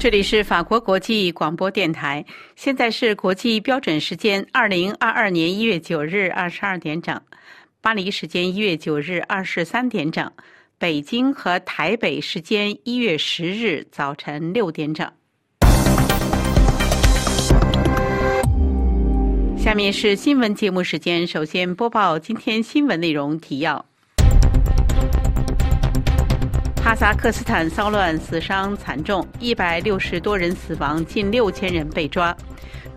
这里是法国国际广播电台，现在是国际标准时间二零二二年一月九日二十二点整，巴黎时间一月九日二十三点整，北京和台北时间一月十日早晨六点整。下面是新闻节目时间，首先播报今天新闻内容提要。哈萨克斯坦骚乱死伤惨重，一百六十多人死亡，近六千人被抓。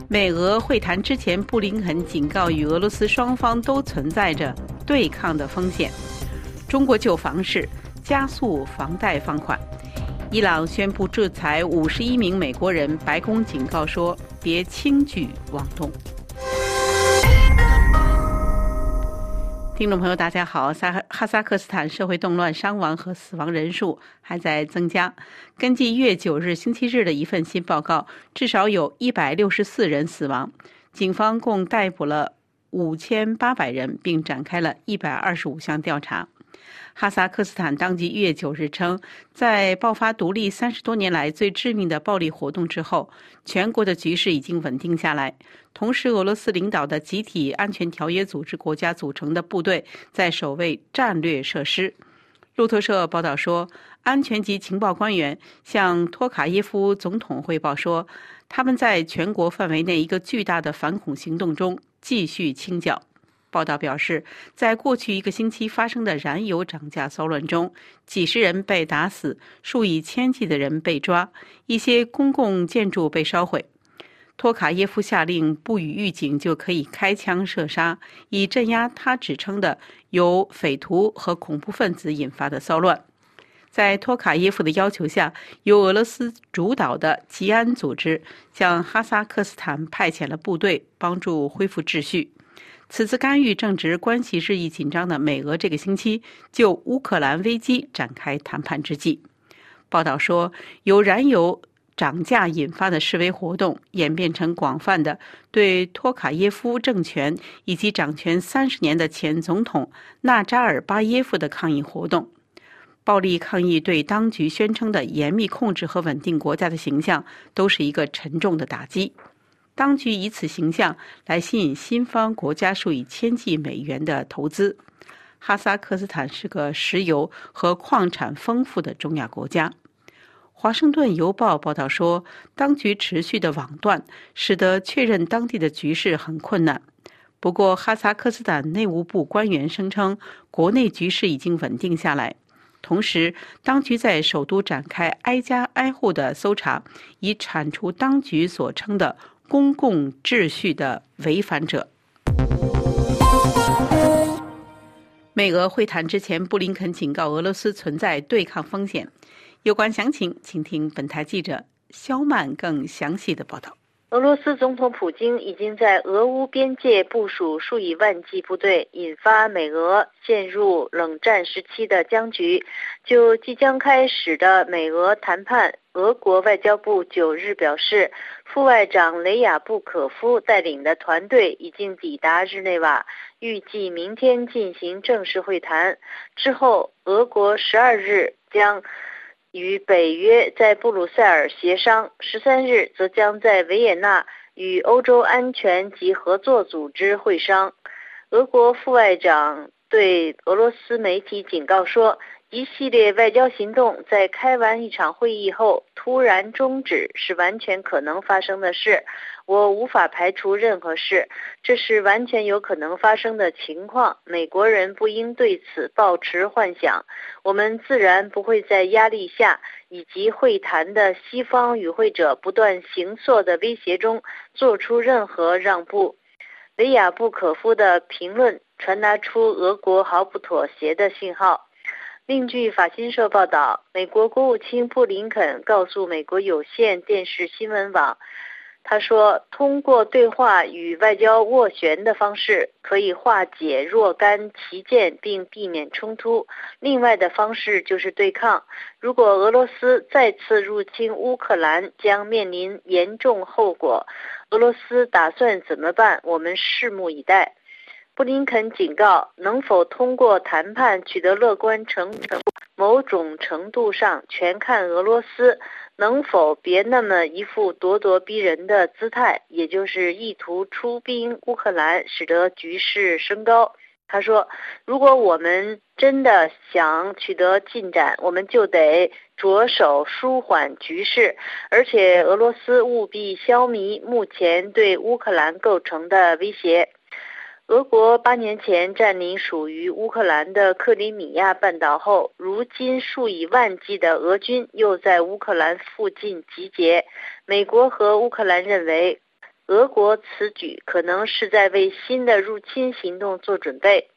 美俄会谈之前，布林肯警告与俄罗斯双方都存在着对抗的风险。中国救房市，加速房贷放款。伊朗宣布制裁五十一名美国人，白宫警告说别轻举妄动。听众朋友，大家好。萨哈萨克斯坦社会动乱伤亡和死亡人数还在增加。根据一月九日星期日的一份新报告，至少有一百六十四人死亡。警方共逮捕了五千八百人，并展开了一百二十五项调查。哈萨克斯坦当局一月九日称，在爆发独立三十多年来最致命的暴力活动之后，全国的局势已经稳定下来。同时，俄罗斯领导的集体安全条约组织国家组成的部队在守卫战略设施。路透社报道说，安全及情报官员向托卡耶夫总统汇报说，他们在全国范围内一个巨大的反恐行动中继续清剿。报道表示，在过去一个星期发生的燃油涨价骚乱中，几十人被打死，数以千计的人被抓，一些公共建筑被烧毁。托卡耶夫下令不予预警就可以开枪射杀，以镇压他指称的由匪徒和恐怖分子引发的骚乱。在托卡耶夫的要求下，由俄罗斯主导的吉安组织向哈萨克斯坦派遣了部队，帮助恢复秩序。此次干预正值关系日益紧张的美俄这个星期就乌克兰危机展开谈判之际。报道说，由燃油涨价引发的示威活动演变成广泛的对托卡耶夫政权以及掌权三十年的前总统纳扎尔巴耶夫的抗议活动。暴力抗议对当局宣称的严密控制和稳定国家的形象都是一个沉重的打击。当局以此形象来吸引西方国家数以千计美元的投资。哈萨克斯坦是个石油和矿产丰富的中亚国家。华盛顿邮报报道说，当局持续的网断使得确认当地的局势很困难。不过，哈萨克斯坦内务部官员声称，国内局势已经稳定下来。同时，当局在首都展开挨家挨户的搜查，以铲除当局所称的。公共秩序的违反者。美俄会谈之前，布林肯警告俄罗斯存在对抗风险。有关详情，请听本台记者肖曼更详细的报道。俄罗斯总统普京已经在俄乌边界部署数以万计部队，引发美俄陷入冷战时期的僵局。就即将开始的美俄谈判，俄国外交部九日表示，副外长雷亚布可夫带领的团队已经抵达日内瓦，预计明天进行正式会谈。之后，俄国十二日将。与北约在布鲁塞尔协商，十三日则将在维也纳与欧洲安全及合作组织会商。俄国副外长对俄罗斯媒体警告说。一系列外交行动在开完一场会议后突然终止是完全可能发生的事，我无法排除任何事，这是完全有可能发生的情况。美国人不应对此抱持幻想，我们自然不会在压力下以及会谈的西方与会者不断行错的威胁中做出任何让步。维亚布可夫的评论传达出俄国毫不妥协的信号。另据法新社报道，美国国务卿布林肯告诉美国有线电视新闻网，他说：“通过对话与外交斡旋的方式，可以化解若干旗舰并避免冲突。另外的方式就是对抗。如果俄罗斯再次入侵乌克兰，将面临严重后果。俄罗斯打算怎么办？我们拭目以待。”布林肯警告，能否通过谈判取得乐观成成，某种程度上全看俄罗斯能否别那么一副咄咄逼人的姿态，也就是意图出兵乌克兰，使得局势升高。他说：“如果我们真的想取得进展，我们就得着手舒缓局势，而且俄罗斯务必消弭目前对乌克兰构成的威胁。俄国八年前占领属于乌克兰的克里米亚半岛后，如今数以万计的俄军又在乌克兰附近集结。美国和乌克兰认为。”俄国此举可能是在为新的入侵行动做准备，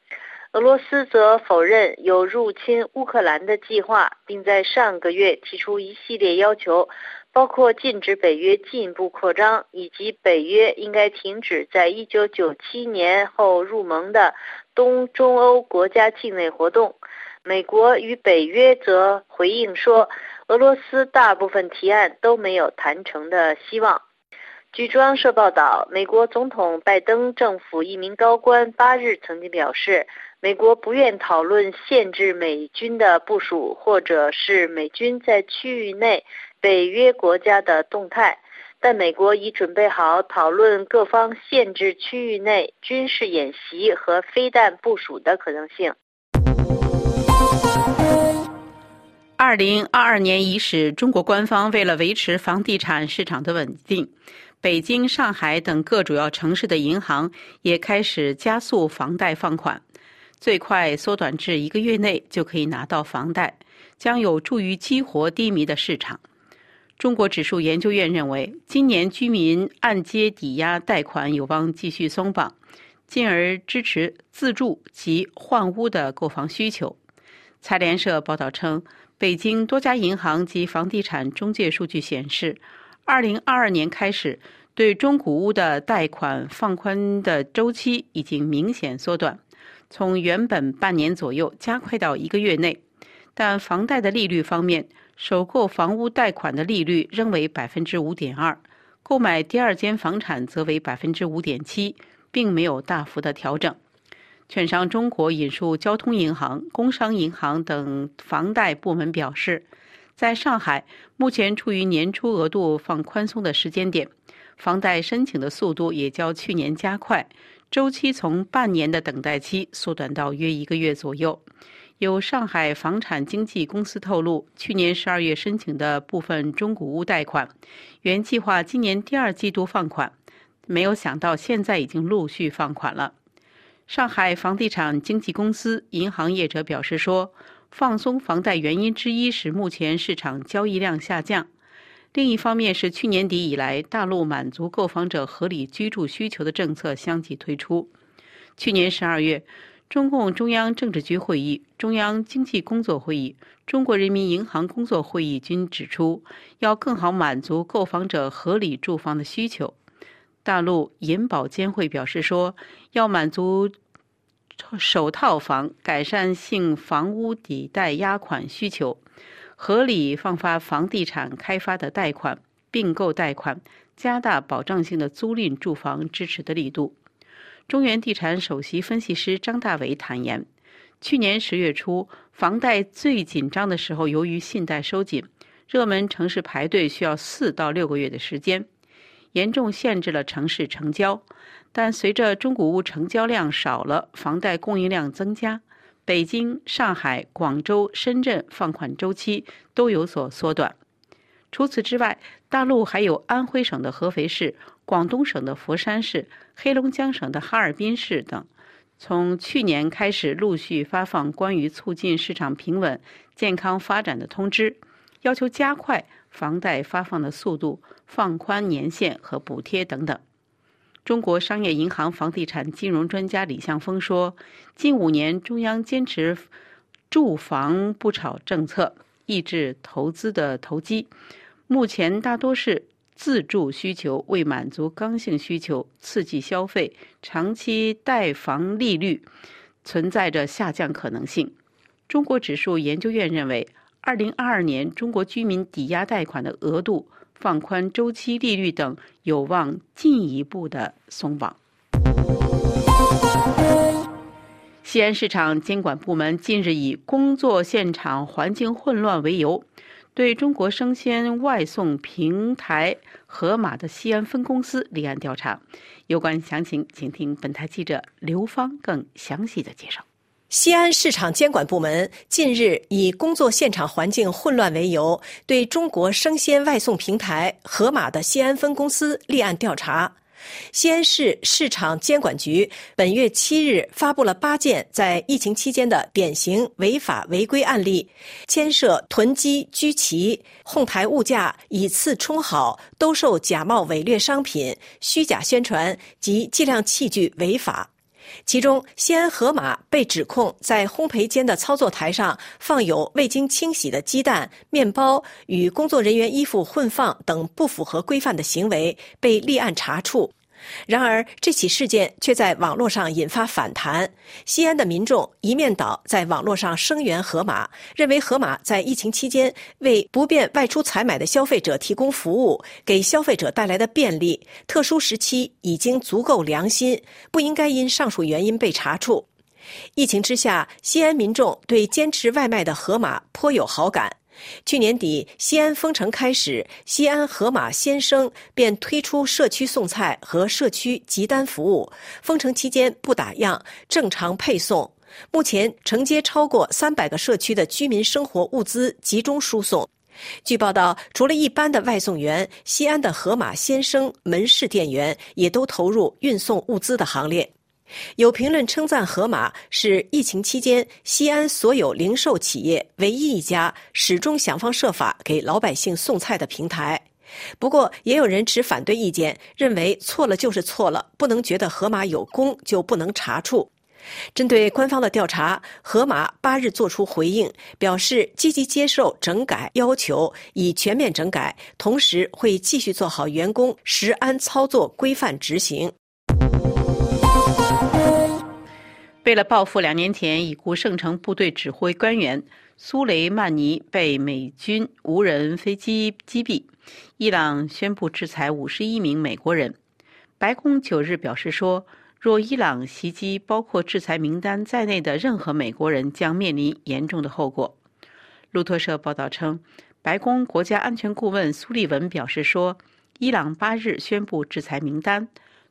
俄罗斯则否认有入侵乌克兰的计划，并在上个月提出一系列要求，包括禁止北约进一步扩张，以及北约应该停止在一九九七年后入盟的东中欧国家境内活动。美国与北约则回应说，俄罗斯大部分提案都没有谈成的希望。据中央社报道，美国总统拜登政府一名高官八日曾经表示，美国不愿讨论限制美军的部署，或者是美军在区域内北约国家的动态，但美国已准备好讨论各方限制区域内军事演习和飞弹部署的可能性。二零二二年伊始，中国官方为了维持房地产市场的稳定。北京、上海等各主要城市的银行也开始加速房贷放款，最快缩短至一个月内就可以拿到房贷，将有助于激活低迷的市场。中国指数研究院认为，今年居民按揭抵押贷款有望继续松绑，进而支持自住及换屋的购房需求。财联社报道称，北京多家银行及房地产中介数据显示。二零二二年开始，对中古屋的贷款放宽的周期已经明显缩短，从原本半年左右加快到一个月内。但房贷的利率方面，首购房屋贷款的利率仍为百分之五点二，购买第二间房产则为百分之五点七，并没有大幅的调整。券商中国引述交通银行、工商银行等房贷部门表示。在上海，目前处于年初额度放宽松的时间点，房贷申请的速度也较去年加快，周期从半年的等待期缩短到约一个月左右。有上海房产经纪公司透露，去年十二月申请的部分中古屋贷款，原计划今年第二季度放款，没有想到现在已经陆续放款了。上海房地产经纪公司银行业者表示说。放松房贷原因之一是目前市场交易量下降，另一方面是去年底以来大陆满足购房者合理居住需求的政策相继推出。去年十二月，中共中央政治局会议、中央经济工作会议、中国人民银行工作会议均指出，要更好满足购房者合理住房的需求。大陆银保监会表示说，要满足。首套房、改善性房屋抵贷押款需求，合理放发房地产开发的贷款、并购贷款，加大保障性的租赁住房支持的力度。中原地产首席分析师张大伟坦言，去年十月初房贷最紧张的时候，由于信贷收紧，热门城市排队需要四到六个月的时间，严重限制了城市成交。但随着中古屋成交量少了，房贷供应量增加，北京、上海、广州、深圳放款周期都有所缩短。除此之外，大陆还有安徽省的合肥市、广东省的佛山市、黑龙江省的哈尔滨市等，从去年开始陆续发放关于促进市场平稳、健康发展的通知，要求加快房贷发放的速度，放宽年限和补贴等等。中国商业银行房地产金融专家李向峰说：“近五年，中央坚持住房不炒政策，抑制投资的投机。目前大多是自住需求为满足刚性需求，刺激消费，长期贷房利率存在着下降可能性。”中国指数研究院认为，二零二二年中国居民抵押贷款的额度。放宽周期利率等，有望进一步的松绑。西安市场监管部门近日以工作现场环境混乱为由，对中国生鲜外送平台盒马的西安分公司立案调查。有关详情，请听本台记者刘芳更详细的介绍。西安市场监管部门近日以工作现场环境混乱为由，对中国生鲜外送平台盒马的西安分公司立案调查。西安市市场监管局本月七日发布了八件在疫情期间的典型违法违规案例，牵涉囤积居奇、哄抬物价、以次充好、兜售假冒伪劣商品、虚假宣传及计量器具违法。其中，西安盒马被指控在烘焙间的操作台上放有未经清洗的鸡蛋、面包，与工作人员衣服混放等不符合规范的行为，被立案查处。然而，这起事件却在网络上引发反弹。西安的民众一面倒在网络上声援盒马，认为盒马在疫情期间为不便外出采买的消费者提供服务，给消费者带来的便利，特殊时期已经足够良心，不应该因上述原因被查处。疫情之下，西安民众对坚持外卖的盒马颇有好感。去年底，西安封城开始，西安盒马先生便推出社区送菜和社区集单服务。封城期间不打烊，正常配送。目前承接超过三百个社区的居民生活物资集中输送。据报道，除了一般的外送员，西安的盒马先生门市店员也都投入运送物资的行列。有评论称赞盒马是疫情期间西安所有零售企业唯一一家始终想方设法给老百姓送菜的平台。不过，也有人持反对意见，认为错了就是错了，不能觉得盒马有功就不能查处。针对官方的调查，盒马八日作出回应，表示积极接受整改要求，已全面整改，同时会继续做好员工食安操作规范执行。为了报复两年前已故圣城部队指挥官员苏雷曼尼被美军无人飞机击毙，伊朗宣布制裁五十一名美国人。白宫九日表示说，若伊朗袭击包括制裁名单在内的任何美国人，将面临严重的后果。路透社报道称，白宫国家安全顾问苏利文表示说，伊朗八日宣布制裁名单，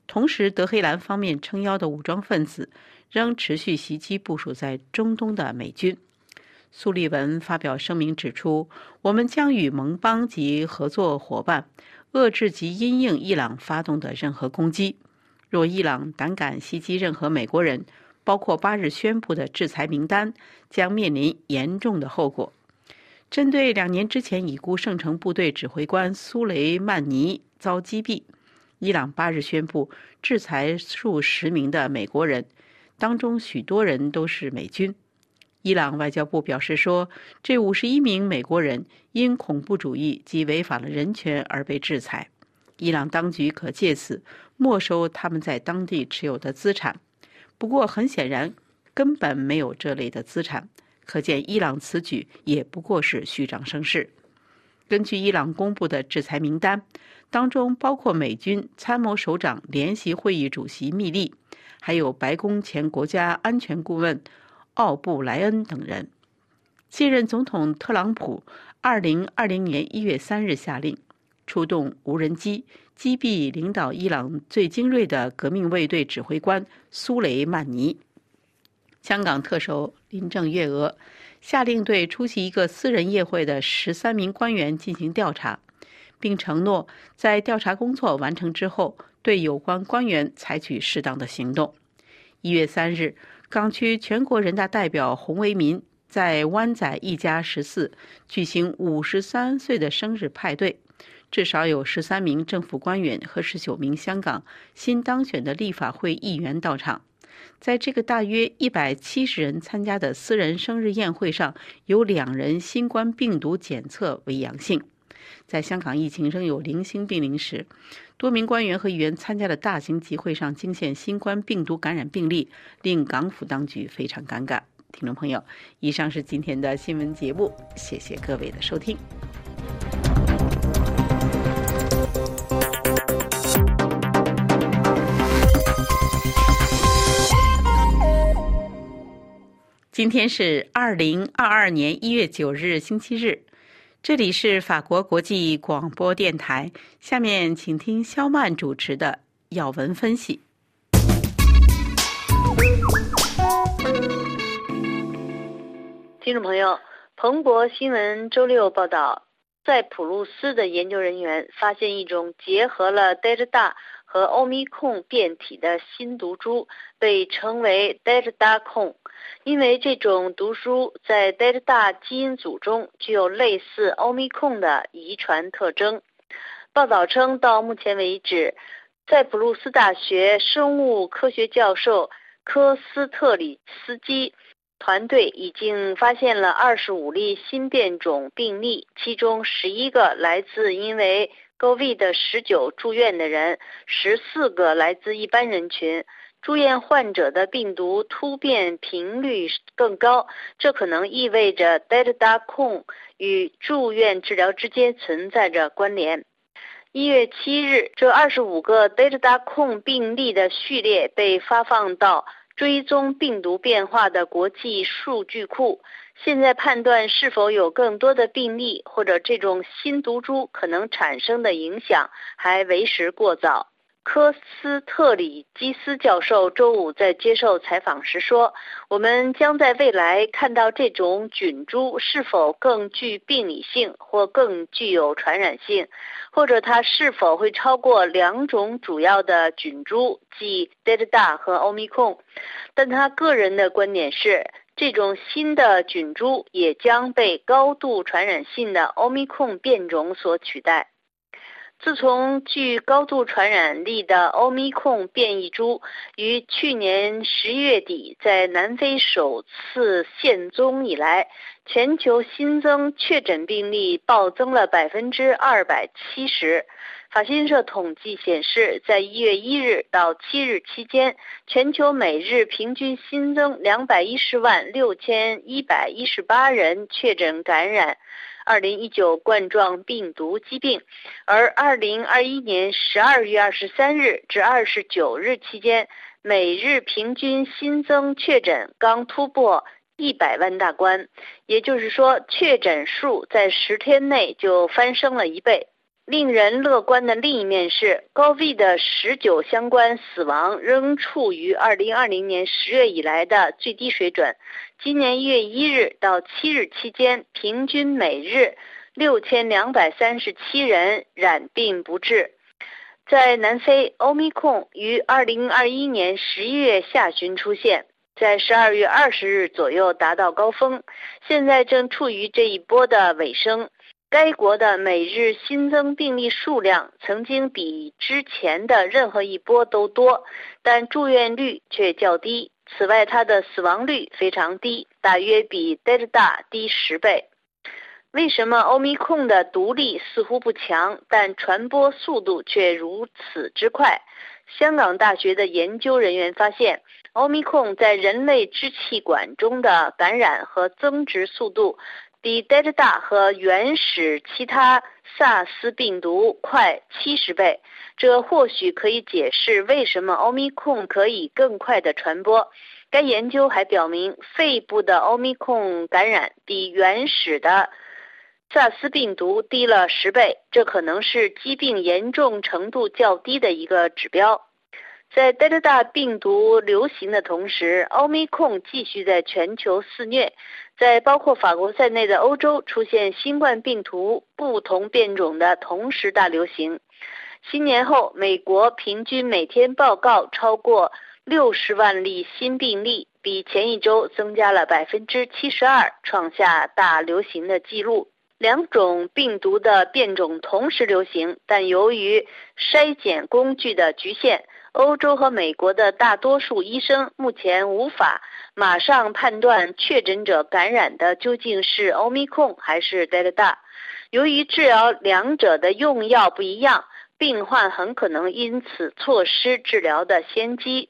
同时德黑兰方面撑腰的武装分子。仍持续袭击部署在中东的美军。苏利文发表声明指出：“我们将与盟邦及合作伙伴遏制及因应伊朗发动的任何攻击。若伊朗胆敢袭击任何美国人，包括八日宣布的制裁名单，将面临严重的后果。”针对两年之前已故圣城部队指挥官苏雷曼尼遭击毙，伊朗八日宣布制裁数十名的美国人。当中许多人都是美军。伊朗外交部表示说，这五十一名美国人因恐怖主义及违反了人权而被制裁。伊朗当局可借此没收他们在当地持有的资产。不过，很显然根本没有这类的资产，可见伊朗此举也不过是虚张声势。根据伊朗公布的制裁名单，当中包括美军参谋首长联席会议主席密利。还有白宫前国家安全顾问奥布莱恩等人。现任总统特朗普二零二零年一月三日下令出动无人机击毙领导伊朗最精锐的革命卫队指挥官苏雷曼尼。香港特首林郑月娥下令对出席一个私人宴会的十三名官员进行调查，并承诺在调查工作完成之后。对有关官员采取适当的行动。一月三日，港区全国人大代表洪为民在湾仔一家十四举行五十三岁的生日派对，至少有十三名政府官员和十九名香港新当选的立法会议员到场。在这个大约一百七十人参加的私人生日宴会上，有两人新冠病毒检测为阳性。在香港疫情仍有零星病例时，多名官员和议员参加的大型集会上惊现新冠病毒感染病例，令港府当局非常尴尬。听众朋友，以上是今天的新闻节目，谢谢各位的收听。今天是二零二二年一月九日，星期日。这里是法国国际广播电台。下面请听肖曼主持的要闻分析。听众朋友，彭博新闻周六报道，在普鲁斯的研究人员发现一种结合了德尔塔和欧米控变体的新毒株，被称为德尔塔控。因为这种毒株在德尔塔基因组中具有类似欧米控的遗传特征。报道称，到目前为止，在普鲁斯大学生物科学教授科斯特里斯基团队已经发现了二十五例新变种病例，其中十一个来自因为 COVID-19 住院的人，十四个来自一般人群。住院患者的病毒突变频率更高，这可能意味着 Delta 控与住院治疗之间存在着关联。一月七日，这二十五个 Delta 控病例的序列被发放到追踪病毒变化的国际数据库。现在判断是否有更多的病例或者这种新毒株可能产生的影响还为时过早。科斯特里基斯教授周五在接受采访时说：“我们将在未来看到这种菌株是否更具病理性，或更具有传染性，或者它是否会超过两种主要的菌株，即德尔塔和 Omicron。但他个人的观点是，这种新的菌株也将被高度传染性的 Omicron 变种所取代。”自从具高度传染力的欧米控变异株于去年十一月底在南非首次现踪以来，全球新增确诊病例暴增了百分之二百七十。法新社统计显示，在一月一日到七日期间，全球每日平均新增两百一十万六千一百一十八人确诊感染。二零一九冠状病毒疾病，而二零二一年十二月二十三日至二十九日期间，每日平均新增确诊刚突破一百万大关，也就是说，确诊数在十天内就翻升了一倍。令人乐观的另一面是，高 V 的十九相关死亡仍处于二零二零年十月以来的最低水准。今年一月一日到七日期间，平均每日六千两百三十七人染病不治。在南非，欧米控于二零二一年十一月下旬出现，在十二月二十日左右达到高峰，现在正处于这一波的尾声。该国的每日新增病例数量曾经比之前的任何一波都多，但住院率却较低。此外，它的死亡率非常低，大约比德尔塔低十倍。为什么欧米控的毒力似乎不强，但传播速度却如此之快？香港大学的研究人员发现，欧米控在人类支气管中的感染和增殖速度。比德尔塔和原始其他萨斯病毒快七十倍，这或许可以解释为什么欧米控可以更快的传播。该研究还表明，肺部的欧米控感染比原始的萨斯病毒低了十倍，这可能是疾病严重程度较低的一个指标。在德尔塔病毒流行的同时，欧米控继续在全球肆虐。在包括法国在内的欧洲出现新冠病毒不同变种的同时大流行。新年后，美国平均每天报告超过六十万例新病例，比前一周增加了百分之七十二，创下大流行的记录。两种病毒的变种同时流行，但由于筛检工具的局限。欧洲和美国的大多数医生目前无法马上判断确诊者感染的究竟是欧米控还是德尔塔。由于治疗两者的用药不一样，病患很可能因此错失治疗的先机。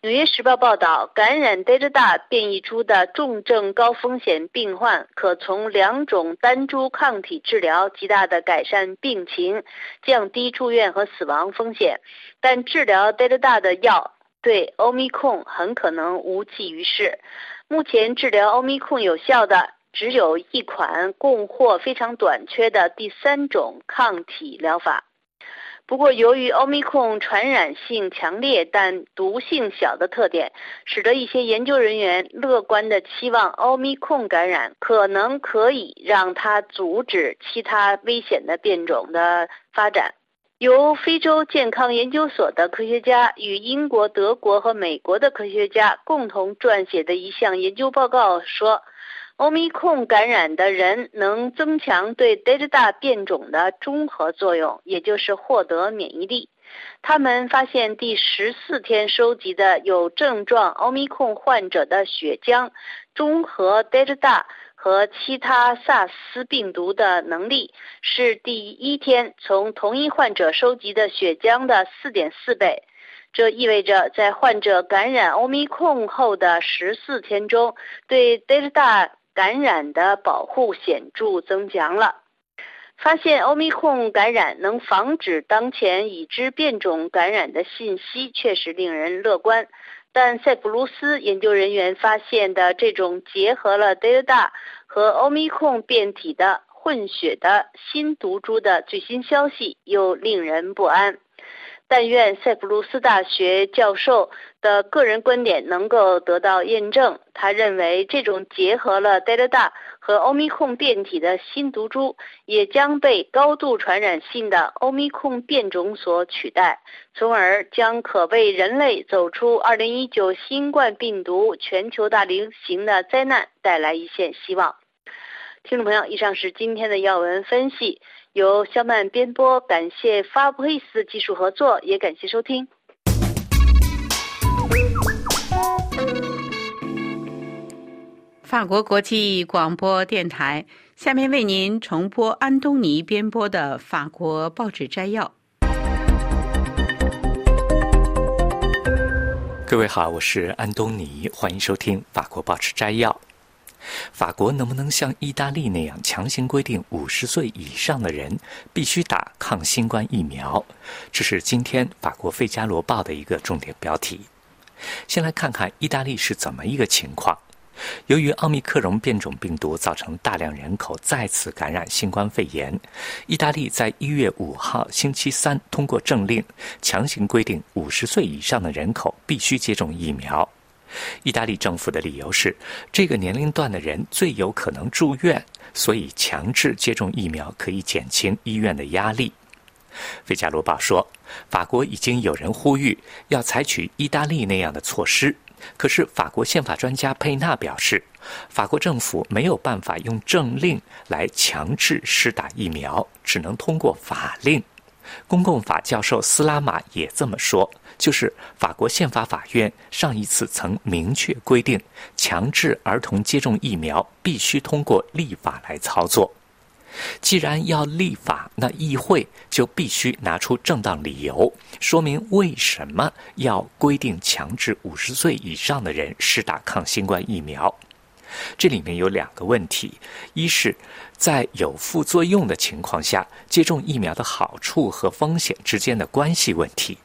纽约时报报道，感染德尔塔变异株的重症高风险病患可从两种单株抗体治疗极大的改善病情，降低住院和死亡风险。但治疗德尔塔的药对欧米控很可能无济于事。目前治疗奥密克有效的只有一款供货非常短缺的第三种抗体疗法。不过，由于奥密克戎传染性强烈但毒性小的特点，使得一些研究人员乐观地期望奥密克戎感染可能可以让它阻止其他危险的变种的发展。由非洲健康研究所的科学家与英国、德国和美国的科学家共同撰写的一项研究报告说。欧米控感染的人能增强对德尔塔变种的中和作用，也就是获得免疫力。他们发现第十四天收集的有症状欧米控患者的血浆中和德尔塔和其他萨斯病毒的能力是第一天从同一患者收集的血浆的四点四倍。这意味着在患者感染欧米控后的十四天中，对德尔塔。感染的保护显著增强了。发现欧米克感染能防止当前已知变种感染的信息确实令人乐观，但塞浦路斯研究人员发现的这种结合了德尔塔和欧米克变体的混血的新毒株的最新消息又令人不安。但愿塞浦路斯大学教授的个人观点能够得到验证。他认为，这种结合了德尔塔和欧米控变体的新毒株，也将被高度传染性的欧米控变种所取代，从而将可为人类走出2019新冠病毒全球大流行的灾难带来一线希望。听众朋友，以上是今天的要闻分析。由肖曼编播，感谢法布黑斯技术合作，也感谢收听。法国国际广播电台下面为您重播安东尼编播的法国报纸摘要。各位好，我是安东尼，欢迎收听法国报纸摘要。法国能不能像意大利那样强行规定五十岁以上的人必须打抗新冠疫苗？这是今天法国《费加罗报》的一个重点标题。先来看看意大利是怎么一个情况。由于奥密克戎变种病毒造成大量人口再次感染新冠肺炎，意大利在一月五号星期三通过政令，强行规定五十岁以上的人口必须接种疫苗。意大利政府的理由是，这个年龄段的人最有可能住院，所以强制接种疫苗可以减轻医院的压力。《费加罗报》说，法国已经有人呼吁要采取意大利那样的措施，可是法国宪法专家佩纳表示，法国政府没有办法用政令来强制施打疫苗，只能通过法令。公共法教授斯拉马也这么说。就是法国宪法法院上一次曾明确规定，强制儿童接种疫苗必须通过立法来操作。既然要立法，那议会就必须拿出正当理由，说明为什么要规定强制五十岁以上的人施打抗新冠疫苗。这里面有两个问题：一是，在有副作用的情况下，接种疫苗的好处和风险之间的关系问题。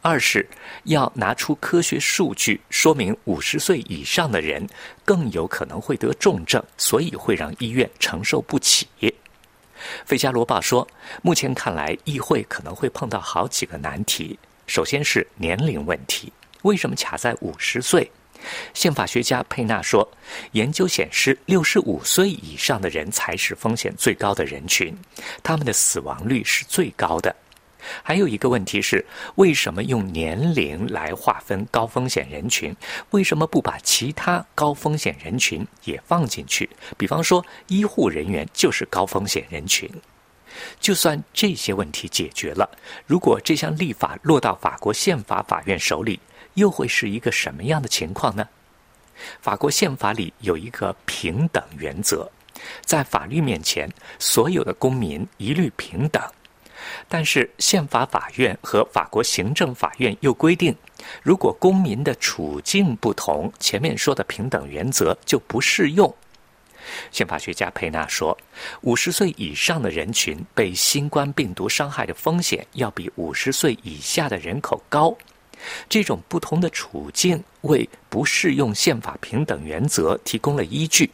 二是要拿出科学数据，说明五十岁以上的人更有可能会得重症，所以会让医院承受不起。《费加罗报》说，目前看来，议会可能会碰到好几个难题。首先是年龄问题，为什么卡在五十岁？宪法学家佩纳说，研究显示，六十五岁以上的人才是风险最高的人群，他们的死亡率是最高的。还有一个问题是，为什么用年龄来划分高风险人群？为什么不把其他高风险人群也放进去？比方说，医护人员就是高风险人群。就算这些问题解决了，如果这项立法落到法国宪法法院手里，又会是一个什么样的情况呢？法国宪法里有一个平等原则，在法律面前，所有的公民一律平等。但是宪法法院和法国行政法院又规定，如果公民的处境不同，前面说的平等原则就不适用。宪法学家佩纳说，五十岁以上的人群被新冠病毒伤害的风险要比五十岁以下的人口高，这种不同的处境为不适用宪法平等原则提供了依据。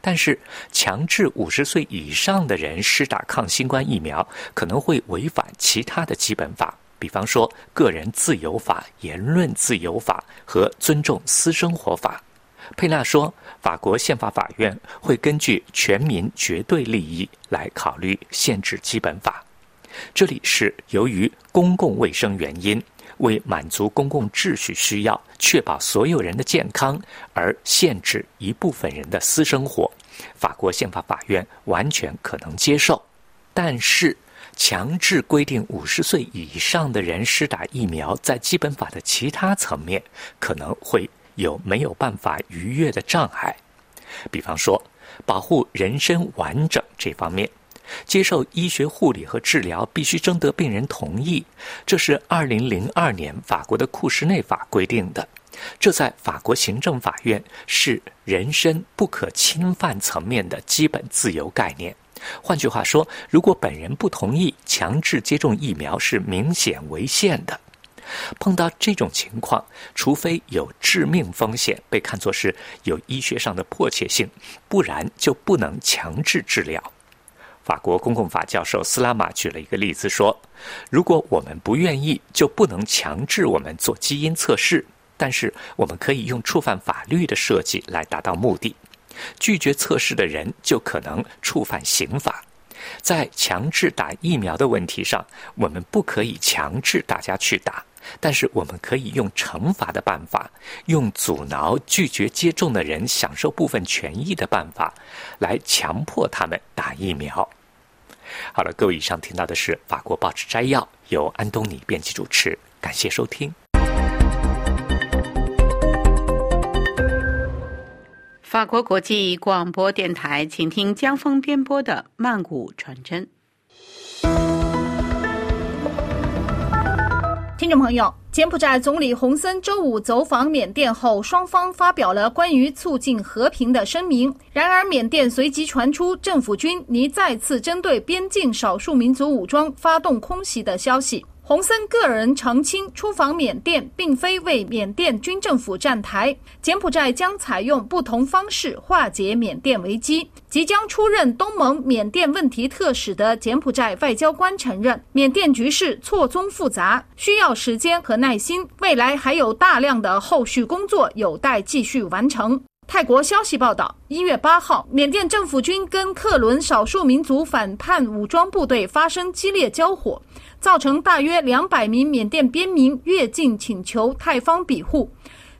但是，强制五十岁以上的人施打抗新冠疫苗，可能会违反其他的基本法，比方说《个人自由法》《言论自由法》和《尊重私生活法》。佩纳说，法国宪法法院会根据全民绝对利益来考虑限制基本法。这里是由于公共卫生原因，为满足公共秩序需要，确保所有人的健康而限制一部分人的私生活。法国宪法法院完全可能接受，但是强制规定五十岁以上的人施打疫苗，在基本法的其他层面可能会。有没有办法逾越的障碍？比方说，保护人身完整这方面，接受医学护理和治疗必须征得病人同意，这是二零零二年法国的库什内法规定的。这在法国行政法院是人身不可侵犯层面的基本自由概念。换句话说，如果本人不同意强制接种疫苗，是明显违宪的。碰到这种情况，除非有致命风险被看作是有医学上的迫切性，不然就不能强制治疗。法国公共法教授斯拉马举了一个例子说：“如果我们不愿意，就不能强制我们做基因测试，但是我们可以用触犯法律的设计来达到目的。拒绝测试的人就可能触犯刑法。”在强制打疫苗的问题上，我们不可以强制大家去打。但是我们可以用惩罚的办法，用阻挠拒绝接种的人享受部分权益的办法，来强迫他们打疫苗。好了，各位，以上听到的是法国报纸摘要，由安东尼编辑主持，感谢收听。法国国际广播电台，请听江峰编播的《曼谷传真》。听众朋友，柬埔寨总理洪森周五走访缅甸后，双方发表了关于促进和平的声明。然而，缅甸随即传出政府军拟再次针对边境少数民族武装发动空袭的消息。洪森个人澄清，出访缅甸并非为缅甸军政府站台，柬埔寨将采用不同方式化解缅甸危机。即将出任东盟缅甸问题特使的柬埔寨外交官承认，缅甸局势错综复杂，需要时间和耐心，未来还有大量的后续工作有待继续完成。泰国消息报道，一月八号，缅甸政府军跟克伦少数民族反叛武装部队发生激烈交火。造成大约两百名缅甸边民越境请求泰方庇护。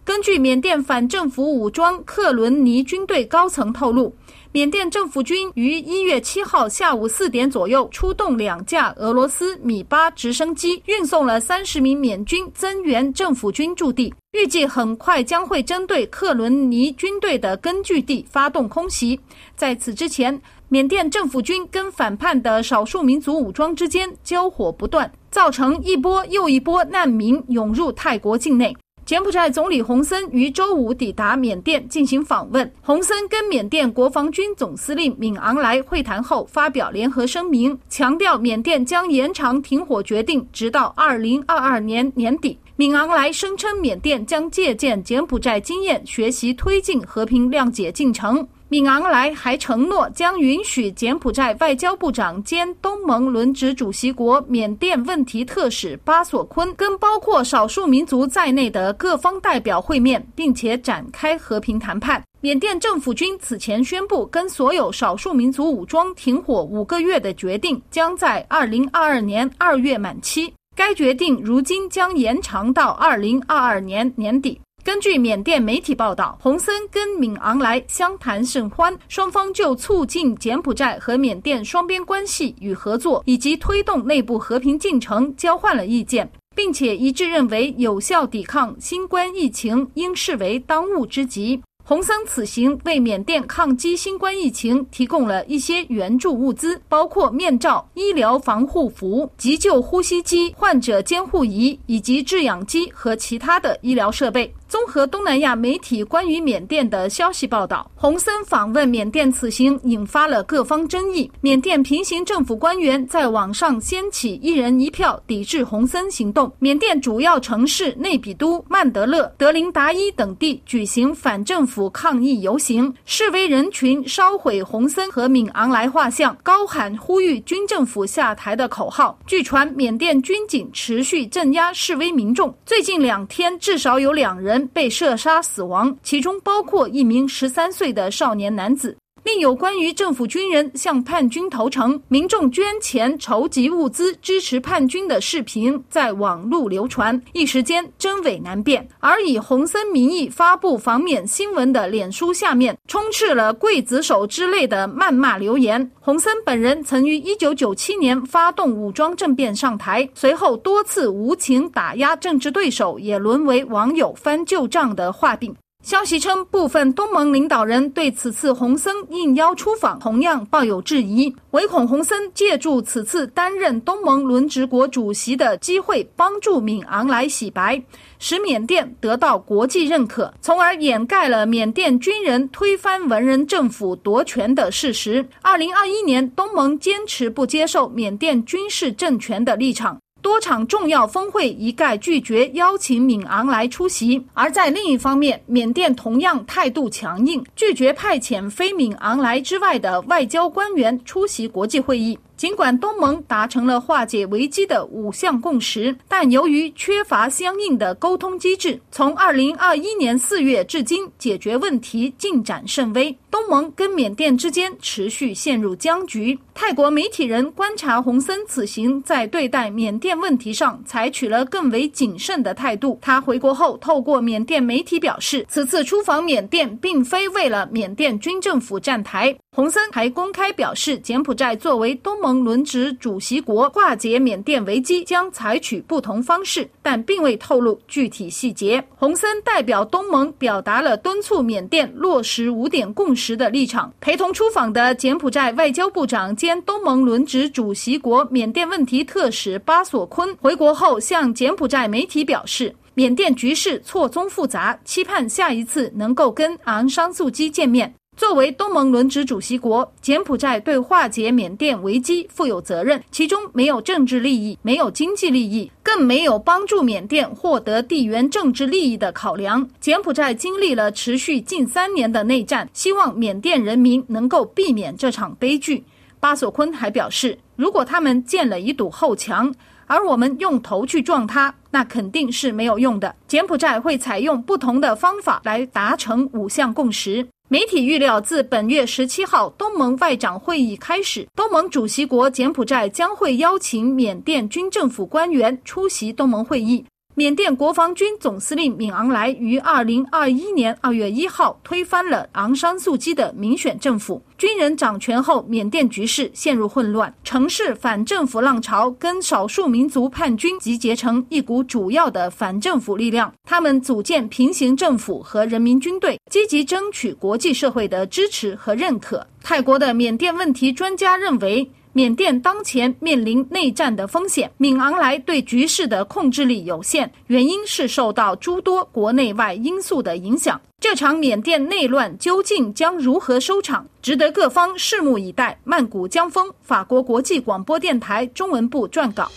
根据缅甸反政府武装克伦尼军队高层透露，缅甸政府军于一月七号下午四点左右出动两架俄罗斯米八直升机，运送了三十名缅军增援政府军驻地，预计很快将会针对克伦尼军队的根据地发动空袭。在此之前。缅甸政府军跟反叛的少数民族武装之间交火不断，造成一波又一波难民涌入泰国境内。柬埔寨总理洪森于周五抵达缅甸进行访问。洪森跟缅甸国防军总司令敏昂莱会谈后，发表联合声明，强调缅甸将延长停火决定直到二零二二年年底。敏昂莱声称，缅甸将借鉴柬埔寨经验，学习推进和平谅解进程。敏昂莱还承诺将允许柬埔寨外交部长兼东盟轮值主席国缅甸问题特使巴索坤跟包括少数民族在内的各方代表会面，并且展开和平谈判。缅甸政府军此前宣布跟所有少数民族武装停火五个月的决定将在二零二二年二月满期，该决定如今将延长到二零二二年年底。根据缅甸媒体报道，洪森跟敏昂莱相谈甚欢，双方就促进柬埔寨和缅甸双边关系与合作，以及推动内部和平进程交换了意见，并且一致认为有效抵抗新冠疫情应视为当务之急。洪森此行为缅甸抗击新冠疫情提供了一些援助物资，包括面罩、医疗防护服、急救呼吸机、患者监护仪以及制氧机和其他的医疗设备。综合东南亚媒体关于缅甸的消息报道，洪森访问缅甸此行引发了各方争议。缅甸平行政府官员在网上掀起一人一票抵制洪森行动。缅甸主要城市内比都、曼德勒、德林达伊等地举行反政府抗议游行，示威人群烧毁洪森和敏昂莱画像，高喊呼吁军政府下台的口号。据传，缅甸军警持续镇压示威民众。最近两天，至少有两人被射杀死亡，其中包括一名十三岁的少年男子。另有关于政府军人向叛军投诚、民众捐钱筹集物资支持叛军的视频在网络流传，一时间真伪难辨。而以洪森名义发布防缅新闻的脸书下面，充斥了“刽子手”之类的谩骂留言。洪森本人曾于一九九七年发动武装政变上台，随后多次无情打压政治对手，也沦为网友翻旧账的画饼。消息称，部分东盟领导人对此次洪森应邀出访同样抱有质疑，唯恐洪森借助此次担任东盟轮值国主席的机会，帮助敏昂莱洗白，使缅甸得到国际认可，从而掩盖了缅甸军人推翻文人政府夺权的事实。二零二一年，东盟坚持不接受缅甸军事政权的立场。多场重要峰会一概拒绝邀请敏昂来出席，而在另一方面，缅甸同样态度强硬，拒绝派遣非敏昂来之外的外交官员出席国际会议。尽管东盟达成了化解危机的五项共识，但由于缺乏相应的沟通机制，从二零二一年四月至今，解决问题进展甚微。东盟跟缅甸之间持续陷入僵局。泰国媒体人观察洪森此行在对待缅甸问题上采取了更为谨慎的态度。他回国后，透过缅甸媒体表示，此次出访缅甸并非为了缅甸军政府站台。洪森还公开表示，柬埔寨作为东盟轮值主席国，化解缅甸危机将采取不同方式，但并未透露具体细节。洪森代表东盟表达了敦促缅甸落实五点共识。的立场，陪同出访的柬埔寨外交部长兼东盟轮值主席国缅甸问题特使巴索坤回国后，向柬埔寨媒体表示，缅甸局势错综复杂，期盼下一次能够跟昂山素基见面。作为东盟轮值主席国，柬埔寨对化解缅甸危机负有责任，其中没有政治利益，没有经济利益，更没有帮助缅甸获得地缘政治利益的考量。柬埔寨经历了持续近三年的内战，希望缅甸人民能够避免这场悲剧。巴索坤还表示，如果他们建了一堵后墙，而我们用头去撞它，那肯定是没有用的。柬埔寨会采用不同的方法来达成五项共识。媒体预料，自本月十七号东盟外长会议开始，东盟主席国柬埔寨将会邀请缅甸军政府官员出席东盟会议。缅甸国防军总司令敏昂莱于二零二一年二月一号推翻了昂山素基的民选政府，军人掌权后，缅甸局势陷入混乱，城市反政府浪潮跟少数民族叛军集结成一股主要的反政府力量，他们组建平行政府和人民军队，积极争取国际社会的支持和认可。泰国的缅甸问题专家认为。缅甸当前面临内战的风险，敏昂莱对局势的控制力有限，原因是受到诸多国内外因素的影响。这场缅甸内乱究竟将如何收场，值得各方拭目以待。曼谷江峰，法国国际广播电台中文部撰稿。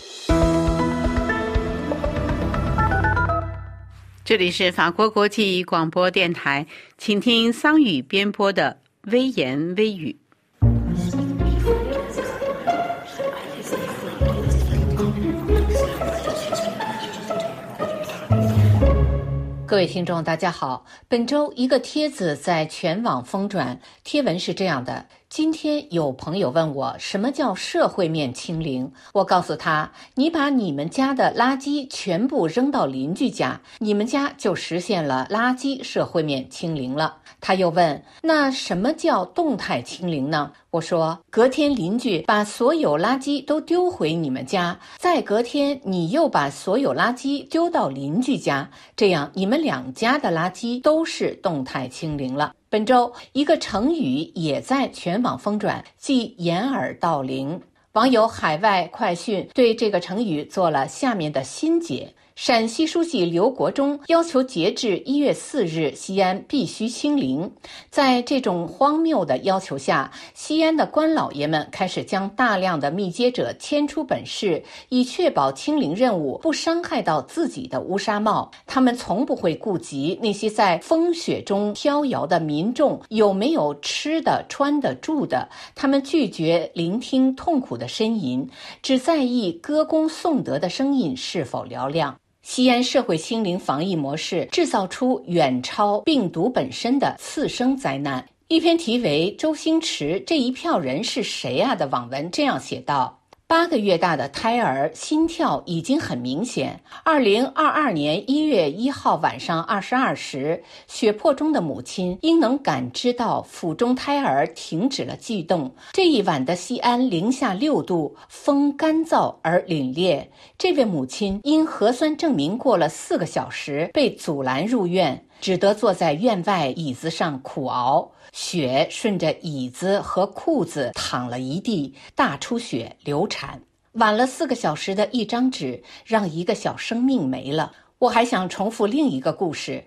这里是法国国际广播电台，请听桑宇编播的微言微语。各位听众，大家好。本周一个帖子在全网疯转，贴文是这样的。今天有朋友问我什么叫社会面清零，我告诉他：你把你们家的垃圾全部扔到邻居家，你们家就实现了垃圾社会面清零了。他又问：那什么叫动态清零呢？我说：隔天邻居把所有垃圾都丢回你们家，再隔天你又把所有垃圾丢到邻居家，这样你们两家的垃圾都是动态清零了。本周一个成语也在全网疯转，即掩耳盗铃。网友海外快讯对这个成语做了下面的新解：陕西书记刘国中要求截至一月四日，西安必须清零。在这种荒谬的要求下，西安的官老爷们开始将大量的密接者迁出本市，以确保清零任务不伤害到自己的乌纱帽。他们从不会顾及那些在风雪中飘摇的民众有没有吃的、穿的、住的。他们拒绝聆听痛苦的呻吟，只在意歌功颂德的声音是否嘹亮。西安社会清零防疫模式制造出远超病毒本身的次生灾难。一篇题为《周星驰这一票人是谁啊》的网文这样写道。八个月大的胎儿心跳已经很明显。二零二二年一月一号晚上二十二时，血泊中的母亲应能感知到腹中胎儿停止了悸动。这一晚的西安零下六度，风干燥而凛冽。这位母亲因核酸证明过了四个小时，被阻拦入院，只得坐在院外椅子上苦熬。血顺着椅子和裤子淌了一地，大出血流产。晚了四个小时的一张纸，让一个小生命没了。我还想重复另一个故事。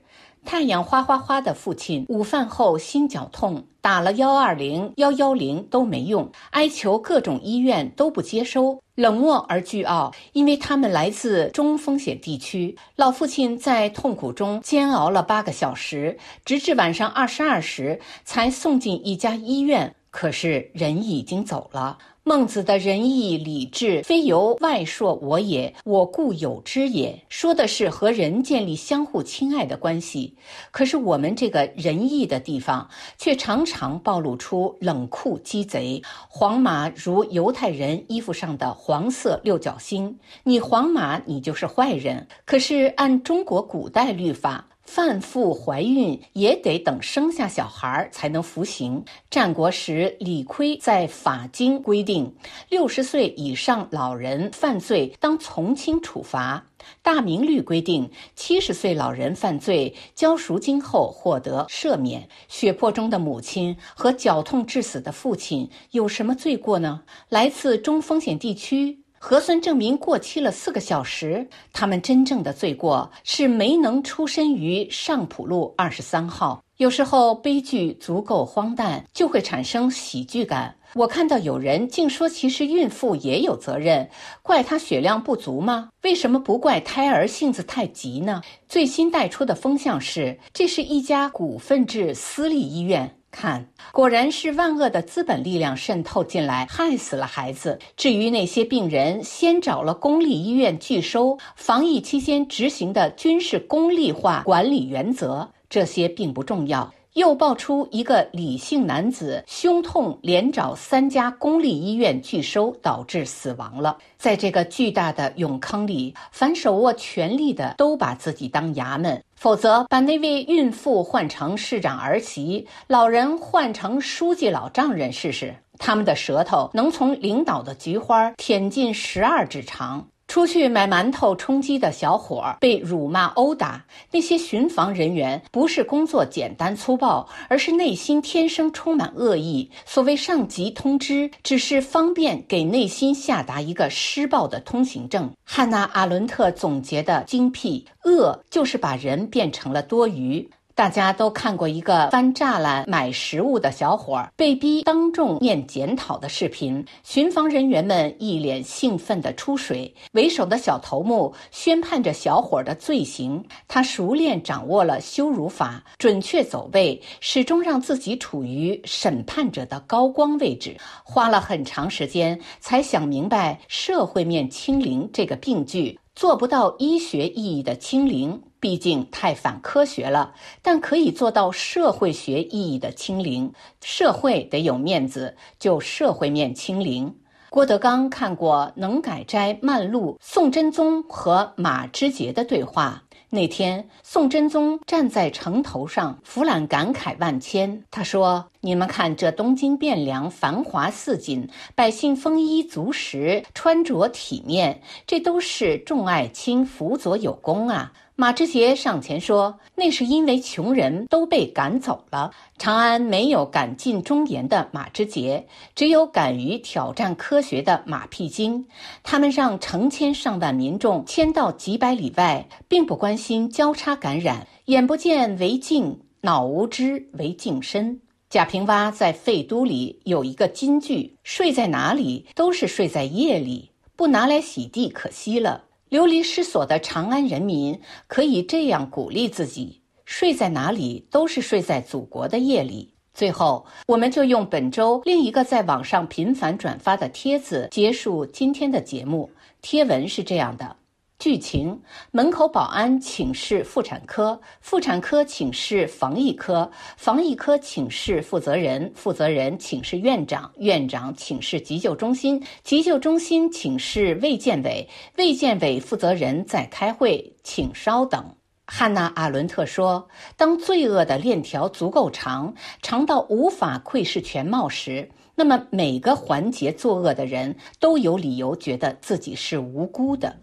太阳花花花的父亲午饭后心绞痛，打了幺二零、幺幺零都没用，哀求各种医院都不接收，冷漠而倨傲，因为他们来自中风险地区。老父亲在痛苦中煎熬了八个小时，直至晚上二十二时才送进一家医院，可是人已经走了。孟子的仁义礼智，非由外铄我也，我固有之也。说的是和人建立相互亲爱的关系。可是我们这个仁义的地方，却常常暴露出冷酷鸡贼。黄马如犹太人衣服上的黄色六角星，你黄马，你就是坏人。可是按中国古代律法。范妇怀孕也得等生下小孩才能服刑。战国时，李悝在法经规定，六十岁以上老人犯罪当从轻处罚。大明律规定，七十岁老人犯罪交赎金后获得赦免。血泊中的母亲和绞痛致死的父亲有什么罪过呢？来自中风险地区。核酸证明过期了四个小时，他们真正的罪过是没能出身于上浦路二十三号。有时候悲剧足够荒诞，就会产生喜剧感。我看到有人竟说，其实孕妇也有责任，怪她血量不足吗？为什么不怪胎儿性子太急呢？最新带出的风向是，这是一家股份制私立医院。看，果然是万恶的资本力量渗透进来，害死了孩子。至于那些病人先找了公立医院拒收，防疫期间执行的均是公立化管理原则，这些并不重要。又爆出一个李姓男子胸痛，连找三家公立医院拒收，导致死亡了。在这个巨大的永坑里，凡手握权力的都把自己当衙门，否则把那位孕妇换成市长儿媳，老人换成书记老丈人试试，他们的舌头能从领导的菊花舔进十二指肠。出去买馒头充饥的小伙儿被辱骂殴打，那些巡防人员不是工作简单粗暴，而是内心天生充满恶意。所谓上级通知，只是方便给内心下达一个施暴的通行证。汉娜·阿伦特总结的精辟：恶就是把人变成了多余。大家都看过一个翻栅栏买食物的小伙儿被逼当众念检讨的视频，巡防人员们一脸兴奋地出水，为首的小头目宣判着小伙儿的罪行。他熟练掌握了羞辱法，准确走位，始终让自己处于审判者的高光位置。花了很长时间才想明白“社会面清零”这个病句，做不到医学意义的清零。毕竟太反科学了，但可以做到社会学意义的清零。社会得有面子，就社会面清零。郭德纲看过《能改斋漫录》，宋真宗和马之杰的对话。那天，宋真宗站在城头上，俯览感慨万千。他说：“你们看，这东京汴梁繁华似锦，百姓丰衣足食，穿着体面，这都是众爱卿辅佐有功啊。”马之杰上前说：“那是因为穷人都被赶走了。长安没有敢进忠言的马之杰，只有敢于挑战科学的马屁精。他们让成千上万民众迁到几百里外，并不关心交叉感染。眼不见为净，脑无知为净身。”贾平凹在废都里有一个金句：“睡在哪里都是睡在夜里，不拿来洗地可惜了。”流离失所的长安人民可以这样鼓励自己：睡在哪里都是睡在祖国的夜里。最后，我们就用本周另一个在网上频繁转发的帖子结束今天的节目。贴文是这样的。剧情：门口保安请示妇产科，妇产科请示防疫科，防疫科请示负责人，负责人请示院长，院长请示急救中心，急救中心请示卫健委，卫健委负责人在开会，请稍等。汉娜·阿伦特说：“当罪恶的链条足够长，长到无法窥视全貌时，那么每个环节作恶的人都有理由觉得自己是无辜的。”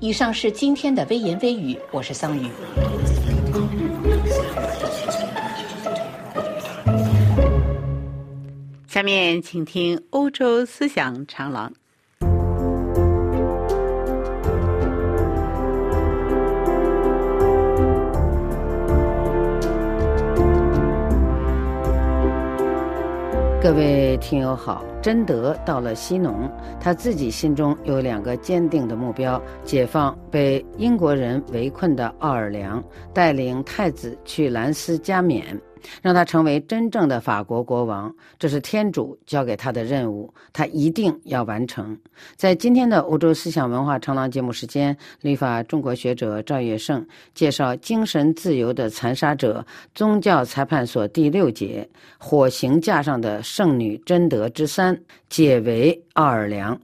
以上是今天的微言微语，我是桑榆。下面请听欧洲思想长廊。各位听友好，贞德到了西农，他自己心中有两个坚定的目标：解放被英国人围困的奥尔良，带领太子去兰斯加冕。让他成为真正的法国国王，这是天主交给他的任务，他一定要完成。在今天的欧洲思想文化长廊节目时间，立法中国学者赵月胜介绍《精神自由的残杀者》宗教裁判所第六节：火刑架上的圣女贞德之三，解围奥尔良。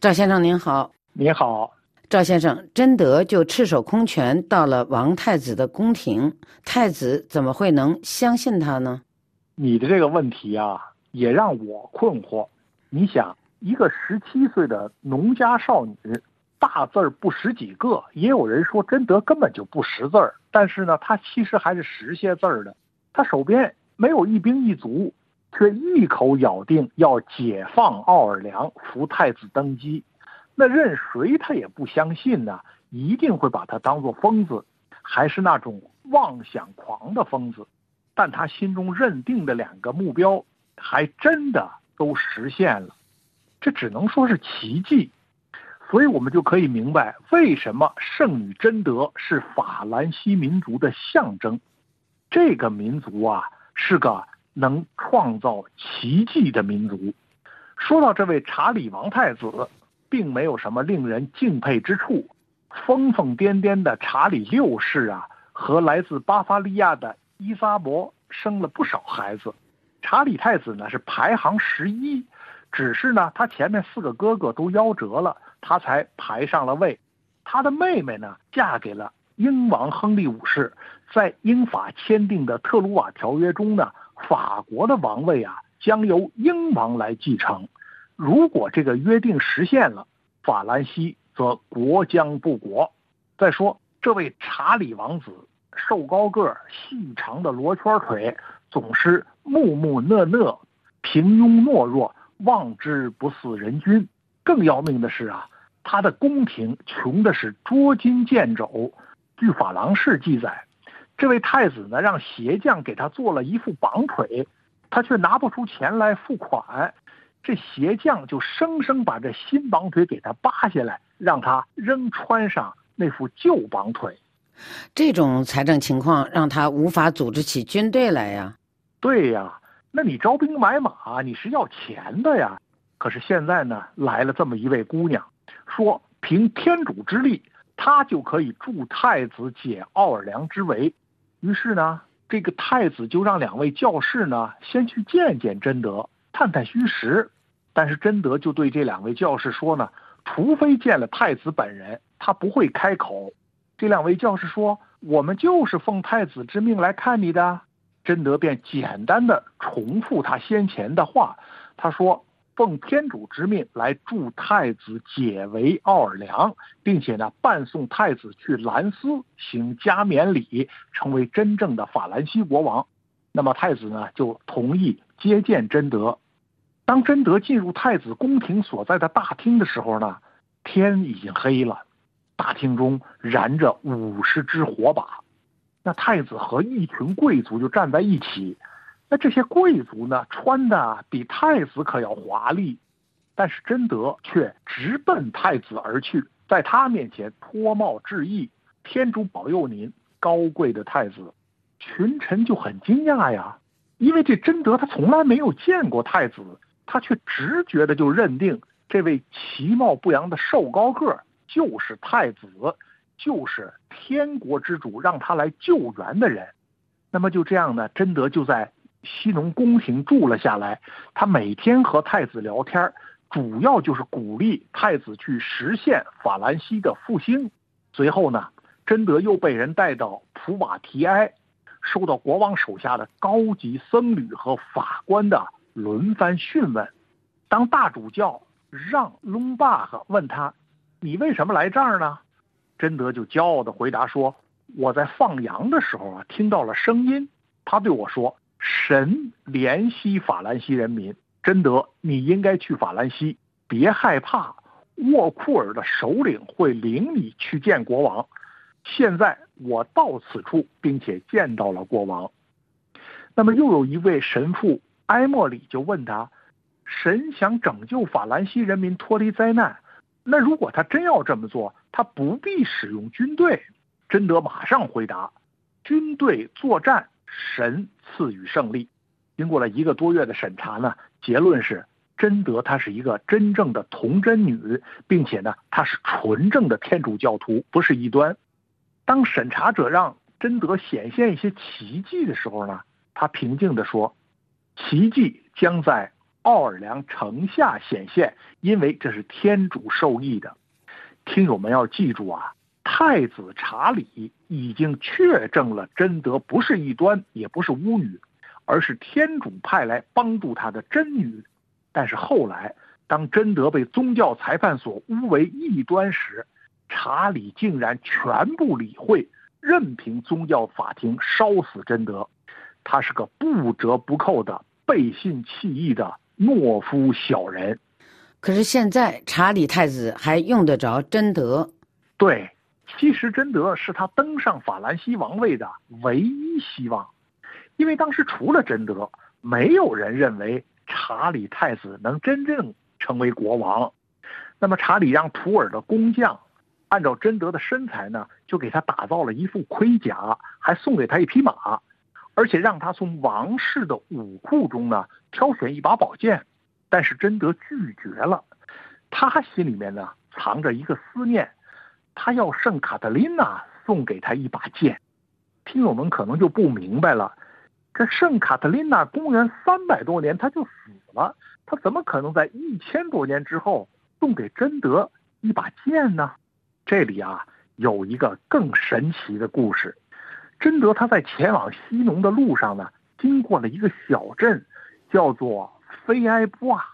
赵先生您好，你好。赵先生，贞德就赤手空拳到了王太子的宫廷，太子怎么会能相信他呢？你的这个问题啊，也让我困惑。你想，一个十七岁的农家少女，大字儿不识几个，也有人说贞德根本就不识字儿，但是呢，他其实还是识些字儿的。他手边没有一兵一卒，却一口咬定要解放奥尔良，扶太子登基。那任谁他也不相信呢，一定会把他当做疯子，还是那种妄想狂的疯子。但他心中认定的两个目标，还真的都实现了，这只能说是奇迹。所以我们就可以明白，为什么圣女贞德是法兰西民族的象征。这个民族啊，是个能创造奇迹的民族。说到这位查理王太子。并没有什么令人敬佩之处。疯疯癫癫的查理六世啊，和来自巴伐利亚的伊莎伯生了不少孩子。查理太子呢是排行十一，只是呢他前面四个哥哥都夭折了，他才排上了位。他的妹妹呢嫁给了英王亨利五世，在英法签订的特鲁瓦条约中呢，法国的王位啊将由英王来继承。如果这个约定实现了，法兰西则国将不国。再说，这位查理王子瘦高个儿、细长的罗圈腿，总是木木讷讷、平庸懦弱，望之不似人君。更要命的是啊，他的宫廷穷的是捉襟见肘。据法郎士记载，这位太子呢，让鞋匠给他做了一副绑腿，他却拿不出钱来付款。这鞋匠就生生把这新绑腿给他扒下来，让他仍穿上那副旧绑腿。这种财政情况让他无法组织起军队来呀。对呀，那你招兵买马，你是要钱的呀。可是现在呢，来了这么一位姑娘，说凭天主之力，她就可以助太子解奥尔良之围。于是呢，这个太子就让两位教士呢，先去见见贞德。探探虚实，但是贞德就对这两位教士说呢，除非见了太子本人，他不会开口。这两位教士说：“我们就是奉太子之命来看你的。”贞德便简单的重复他先前的话，他说：“奉天主之命来助太子解围奥尔良，并且呢，伴送太子去兰斯行加冕礼，成为真正的法兰西国王。那么太子呢，就同意接见贞德。当贞德进入太子宫廷所在的大厅的时候呢，天已经黑了，大厅中燃着五十支火把。那太子和一群贵族就站在一起。那这些贵族呢，穿的比太子可要华丽，但是贞德却直奔太子而去，在他面前脱帽致意：“天主保佑您，高贵的太子。”群臣就很惊讶呀，因为这贞德他从来没有见过太子，他却直觉的就认定这位其貌不扬的瘦高个就是太子，就是天国之主让他来救援的人。那么就这样呢，贞德就在。西农宫廷住了下来，他每天和太子聊天，主要就是鼓励太子去实现法兰西的复兴。随后呢，贞德又被人带到普瓦提埃，受到国王手下的高级僧侣和法官的轮番讯问。当大主教让隆巴赫问他：“你为什么来这儿呢？”贞德就骄傲地回答说：“我在放羊的时候啊，听到了声音。他对我说。”神怜惜法兰西人民，贞德，你应该去法兰西，别害怕，沃库尔的首领会领你去见国王。现在我到此处，并且见到了国王。那么又有一位神父埃莫里就问他：神想拯救法兰西人民脱离灾难，那如果他真要这么做，他不必使用军队。贞德马上回答：军队作战。神赐予胜利。经过了一个多月的审查呢，结论是贞德她是一个真正的童贞女，并且呢，她是纯正的天主教徒，不是异端。当审查者让贞德显现一些奇迹的时候呢，他平静地说：“奇迹将在奥尔良城下显现，因为这是天主授意的。”听友们要记住啊。太子查理已经确证了贞德不是异端，也不是巫女，而是天主派来帮助他的真女。但是后来，当贞德被宗教裁判所诬为异端时，查理竟然全部理会，任凭宗教法庭烧死贞德。他是个不折不扣的背信弃义的懦夫小人。可是现在，查理太子还用得着贞德？对。其实贞德是他登上法兰西王位的唯一希望，因为当时除了贞德，没有人认为查理太子能真正成为国王。那么查理让图尔的工匠按照贞德的身材呢，就给他打造了一副盔甲，还送给他一匹马，而且让他从王室的武库中呢挑选一把宝剑。但是贞德拒绝了，他心里面呢藏着一个思念。他要圣卡特琳娜送给他一把剑，听友们可能就不明白了，这圣卡特琳娜公元三百多年他就死了，他怎么可能在一千多年之后送给贞德一把剑呢？这里啊有一个更神奇的故事，贞德他在前往西农的路上呢，经过了一个小镇，叫做菲埃布瓦，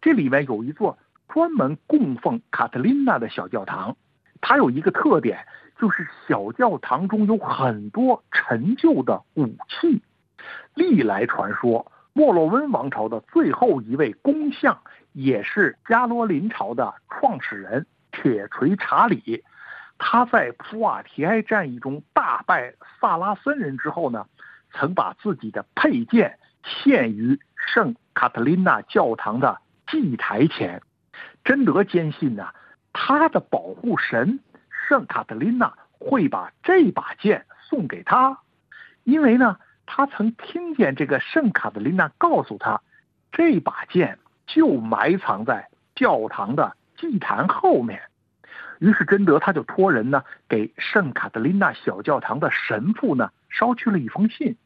这里面有一座专门供奉卡特琳娜的小教堂。它有一个特点，就是小教堂中有很多陈旧的武器。历来传说，莫洛温王朝的最后一位公相，也是加罗林朝的创始人铁锤查理，他在普瓦提埃战役中大败萨拉森人之后呢，曾把自己的佩剑献于圣卡特琳娜教堂的祭台前。贞德坚信呢。他的保护神圣卡特琳娜会把这把剑送给他，因为呢，他曾听见这个圣卡特琳娜告诉他，这把剑就埋藏在教堂的祭坛后面。于是贞德他就托人呢，给圣卡特琳娜小教堂的神父呢捎去了一封信，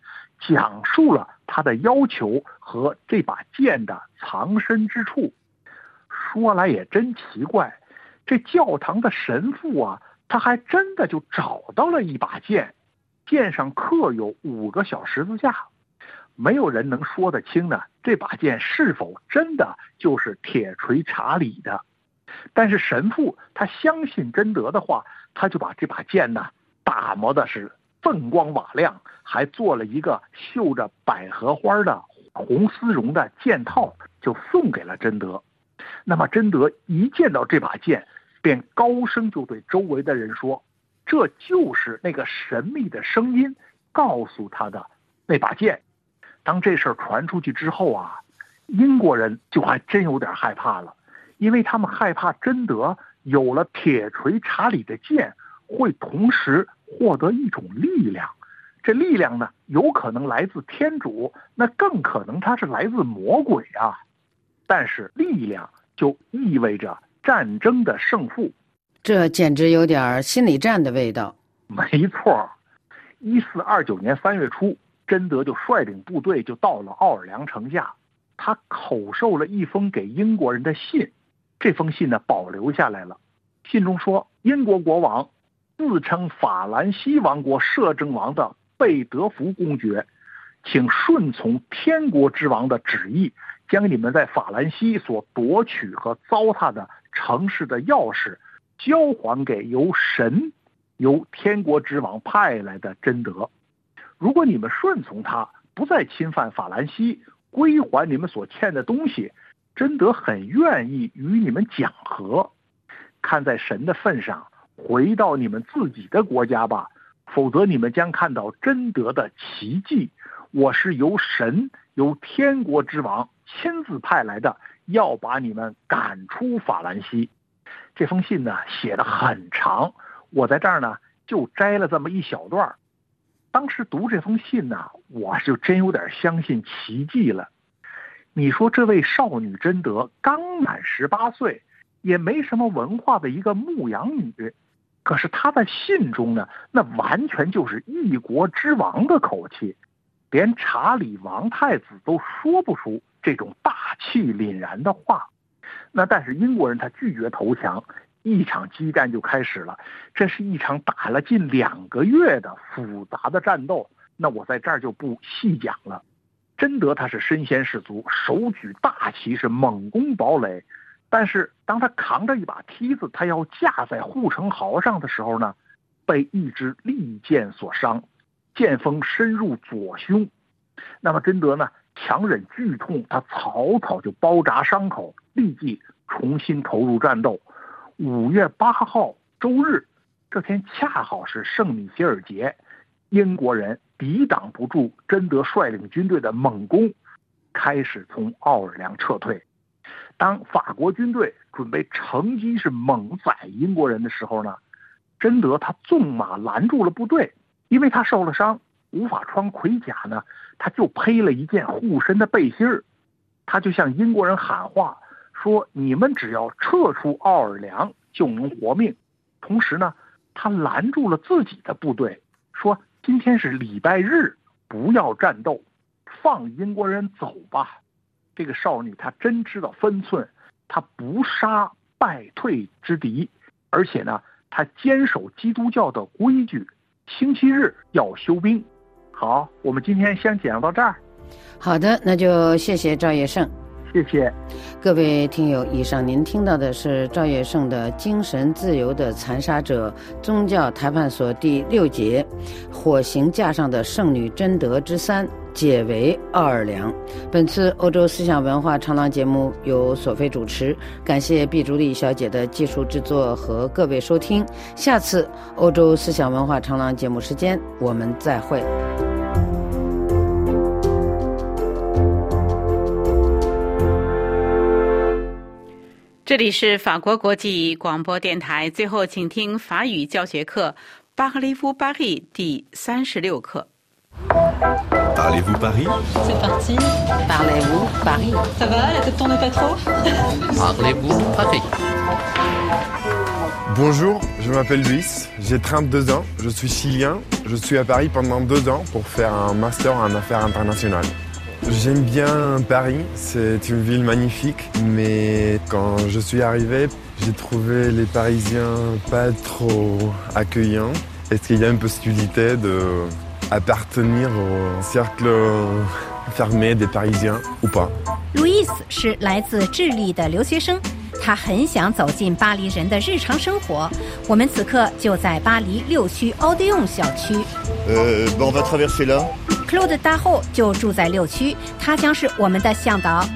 讲述了他的要求和这把剑的藏身之处。说来也真奇怪。这教堂的神父啊，他还真的就找到了一把剑，剑上刻有五个小十字架，没有人能说得清呢这把剑是否真的就是铁锤查理的。但是神父他相信贞德的话，他就把这把剑呢打磨的是锃光瓦亮，还做了一个绣着百合花的红丝绒的剑套，就送给了贞德。那么贞德一见到这把剑，便高声就对周围的人说：“这就是那个神秘的声音告诉他的那把剑。”当这事儿传出去之后啊，英国人就还真有点害怕了。因为他们害怕贞德有了铁锤查理的剑，会同时获得一种力量，这力量呢，有可能来自天主，那更可能它是来自魔鬼啊。但是力量就意味着战争的胜负，这简直有点心理战的味道。没错，一四二九年三月初，贞德就率领部队就到了奥尔良城下，他口授了一封给英国人的信。这封信呢，保留下来了。信中说，英国国王自称法兰西王国摄政王的贝德福公爵，请顺从天国之王的旨意，将你们在法兰西所夺取和糟蹋的城市的钥匙，交还给由神、由天国之王派来的贞德。如果你们顺从他，不再侵犯法兰西，归还你们所欠的东西。贞德很愿意与你们讲和，看在神的份上，回到你们自己的国家吧，否则你们将看到贞德的奇迹。我是由神、由天国之王亲自派来的，要把你们赶出法兰西。这封信呢，写的很长，我在这儿呢就摘了这么一小段当时读这封信呢，我就真有点相信奇迹了。你说这位少女贞德刚满十八岁，也没什么文化的一个牧羊女，可是她在信中呢，那完全就是一国之王的口气，连查理王太子都说不出这种大气凛然的话。那但是英国人他拒绝投降，一场激战就开始了。这是一场打了近两个月的复杂的战斗，那我在这儿就不细讲了。贞德他是身先士卒，手举大旗是猛攻堡垒，但是当他扛着一把梯子，他要架在护城壕上的时候呢，被一支利箭所伤，剑锋深入左胸。那么贞德呢，强忍剧痛，他草草就包扎伤口，立即重新投入战斗。五月八号周日，这天恰好是圣米歇尔节，英国人。抵挡不住贞德率领军队的猛攻，开始从奥尔良撤退。当法国军队准备乘机是猛宰英国人的时候呢，贞德他纵马拦住了部队，因为他受了伤，无法穿盔甲呢，他就披了一件护身的背心儿，他就向英国人喊话说：“你们只要撤出奥尔良就能活命。”同时呢，他拦住了自己的部队，今天是礼拜日，不要战斗，放英国人走吧。这个少女她真知道分寸，她不杀败退之敌，而且呢，她坚守基督教的规矩，星期日要休兵。好，我们今天先讲到这儿。好的，那就谢谢赵业胜。谢谢各位听友，以上您听到的是赵月胜的《精神自由的残杀者》宗教谈判所第六节《火刑架上的圣女贞德之三》解围奥尔良。本次欧洲思想文化长廊节目由索菲主持，感谢毕竹丽小姐的技术制作和各位收听。下次欧洲思想文化长廊节目时间，我们再会。这里是法国国际广播电台。最后，请听法语教学课《巴黎夫巴黎》第三十六课。Parlez-vous Paris C'est parti. Parlez-vous Paris Ça va La tête tourne pas trop Parlez-vous Paris Bonjour, je m'appelle Luis, j'ai 32 ans, je suis chilien, je suis à Paris pendant deux ans pour faire un master en affaires internationales. J'aime bien Paris, c'est une ville magnifique, mais quand je suis arrivé, j'ai trouvé les Parisiens pas trop accueillants. Est-ce qu'il y a une possibilité de appartenir au cercle fermés des Parisiens ou pas. 路易斯是来自智利的留学生，他很想走进巴黎人的日常生活。我们此刻就在巴黎六区奥德永小区。呃、ben on va traverser là. Claude 大后就住在六区，他将是我们的向导。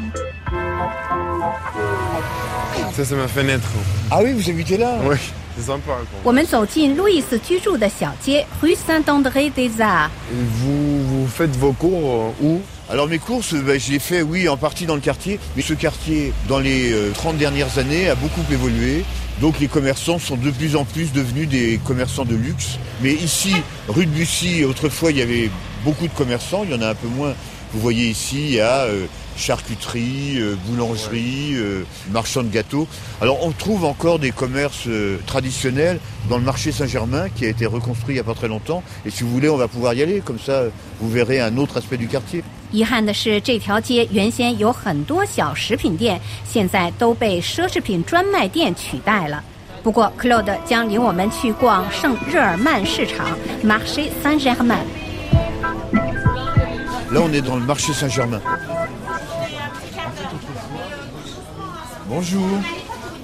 Ça, c'est ma fenêtre. Ah oui, vous habitez là Oui, c'est sympa. quoi. 我们走进路易斯居住的小街 Rue Saint-André des Arts。 Vous, vous faites vos cours euh, où Alors mes courses, ben, je les fais, oui, en partie dans le quartier. Mais ce quartier, dans les euh, 30 dernières années, a beaucoup évolué. Donc les commerçants sont de plus en plus devenus des commerçants de luxe. Mais ici, rue de Bussy, autrefois, il y avait beaucoup de commerçants. Il y en a un peu moins. Vous voyez ici, il y a euh, charcuterie, euh, boulangerie, euh, marchand de gâteaux. Alors on trouve encore des commerces euh, traditionnels dans le marché Saint-Germain qui a été reconstruit il n'y a pas très longtemps. Et si vous voulez, on va pouvoir y aller. Comme ça, vous verrez un autre aspect du quartier. 遗憾的是，这条街原先有很多小食品店，现在都被奢侈品专卖店取代了。不过，Claude 将领我们去逛圣日耳曼市场 （Marché Saint-Germain）。 Là, on est dans le marché Saint-Germain. Bonjour.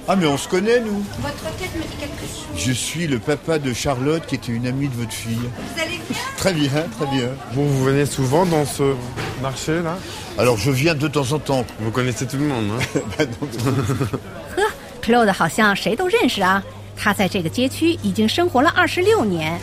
Ah, mais on se connaît, nous Votre tête me dit quelque chose. Je suis le papa de Charlotte, qui était une amie de votre fille. Vous allez bien Très bien, très bien. Vous, vous venez souvent dans ce marché là Alors, je viens de temps en temps. Vous connaissez tout le monde, hein Bah, non, 呵，Claude 好像谁都认识啊。他在这个街区已经生活了二十六年。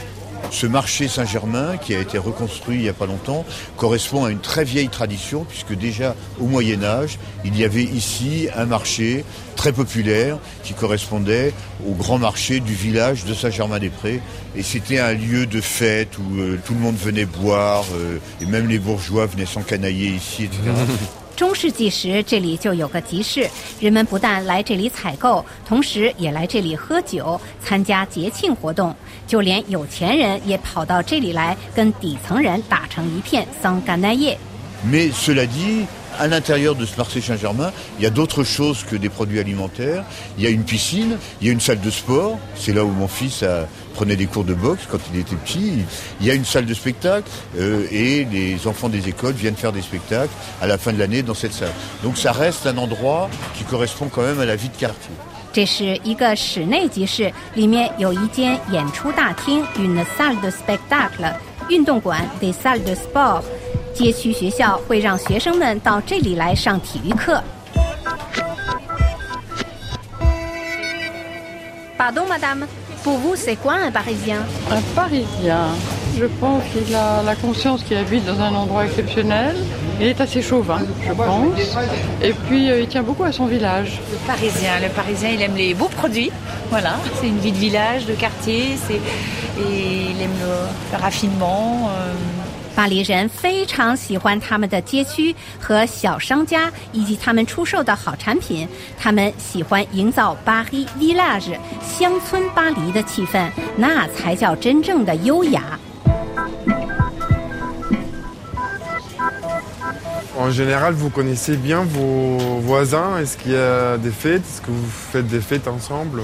Ce marché Saint-Germain, qui a été reconstruit il n'y a pas longtemps, correspond à une très vieille tradition, puisque déjà au Moyen Âge, il y avait ici un marché très populaire qui correspondait au grand marché du village de Saint-Germain-des-Prés. Et c'était un lieu de fête où euh, tout le monde venait boire, euh, et même les bourgeois venaient s'encanailler ici, etc. 中世纪时，这里就有个集市，人们不但来这里采购，同时也来这里喝酒、参加节庆活动。就连有钱人也跑到这里来，跟底层人打成一片，桑干奈叶。Mais cela dit, à l'intérieur de ce marché Saint-Germain, il y a d'autres choses que des produits alimentaires. Il y a une piscine, il y a une salle de sport. C'est là où mon fils a- prenait des cours de boxe quand il était petit. Il y a une salle de spectacle euh, et les enfants des écoles viennent faire des spectacles à la fin de l'année dans cette salle. Donc ça reste un endroit qui correspond quand même à la vie de quartier. 这是一个室内集市，里面有一间演出大厅 （une salle de spectacle）、运动馆 （des salles de sport）。 街区学校会让学生们到这里来上体育课。Pardon, madame. Pour vous, c'est quoi un Parisien Un Parisien, je pense qu'il a la conscience qu'il habite dans un endroit exceptionnel. Il est assez chauvin, je pense. Et puis, euh, il tient beaucoup à son village. Le Parisien, le Parisien, il aime les beaux produits. Voilà, c'est une vie de village, de quartier, c'est et il aime le, le raffinement. euh, 巴黎人非常喜欢他们的街区和小商家以及他们出售的好产品。他们喜欢营造巴黎 village 乡村巴黎的气氛，那才叫真正的优雅。En général, vous connaissez bien vos voisins Est-ce qu'il y a des fêtes Est-ce que vous faites des fêtes ensemble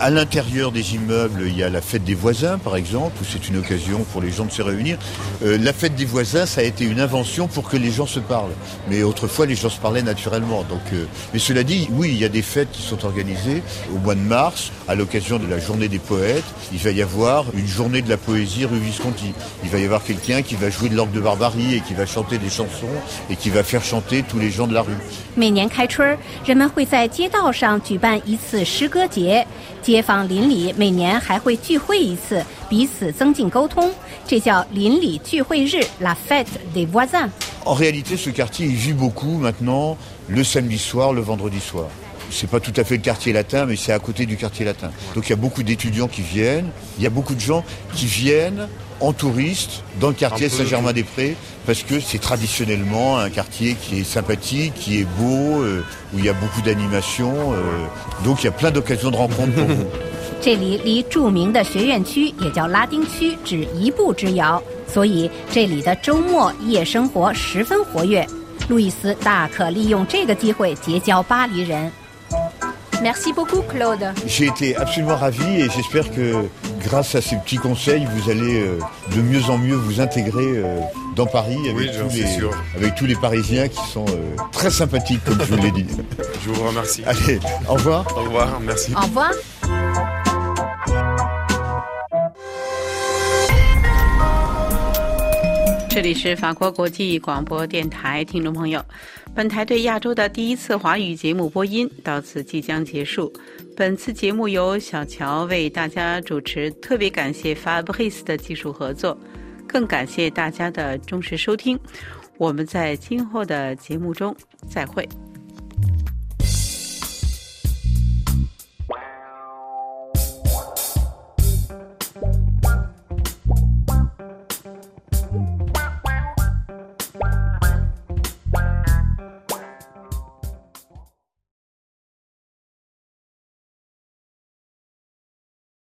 À l'intérieur des immeubles, il y a la fête des voisins, par exemple, où c'est une occasion pour les gens de se réunir. Euh, la fête des voisins, ça a été une invention pour que les gens se parlent. Mais autrefois, les gens se parlaient naturellement. Donc, euh, mais cela dit, oui, il y a des fêtes qui sont organisées au mois de mars, à l'occasion de la journée des poètes. Il va y avoir une journée de la poésie rue Visconti. Il va y avoir quelqu'un qui va jouer de l'orgue de barbarie et qui va chanter des chansons et qui va faire chanter tous les gens de la rue. 每年开春儿，人们会在街道上举办一次诗歌节， 街坊邻里每年还会聚会一次，彼此增进沟通，这叫邻里聚会日 （La Fête des voisins）。 En réalité, ce quartier, il vit beaucoup maintenant le samedi soir, le vendredi soir. C'est pas tout à fait le quartier latin, mais c'est à côté du quartier latin. Donc il y a beaucoup d'étudiants qui viennent, il y a beaucoup de gens qui viennent en touriste dans le quartier Un peu. Saint-Germain-des-Prés parce que c'est traditionnellement un quartier qui est sympathique, qui est beau, euh, où il y a beaucoup d'animation. euh, donc il y a plein d'occasions de rencontres pour vous. 这里离着名的学院区，也叫拉丁区，只一步之遥，所以这里的周末夜生活十分活跃。路易斯大可利用这个机会结交巴黎人。Merci beaucoup, Claude. J'ai été absolument ravi et j'espère que grâce à ces petits conseils, vous allez euh, de mieux en mieux vous intégrer euh, dans Paris avec, Oui, tous j'en suis les, sûr. avec tous les Parisiens qui sont euh, très sympathiques, comme je vous l'ai dit. Je vous remercie. Allez, au revoir. Au revoir, merci. Au revoir。本台对亚洲的第一次华语节目播音到此即将结束。本次节目由小乔为大家主持，特别感谢 Fabrice 的技术合作，更感谢大家的忠实收听。我们在今后的节目中再会。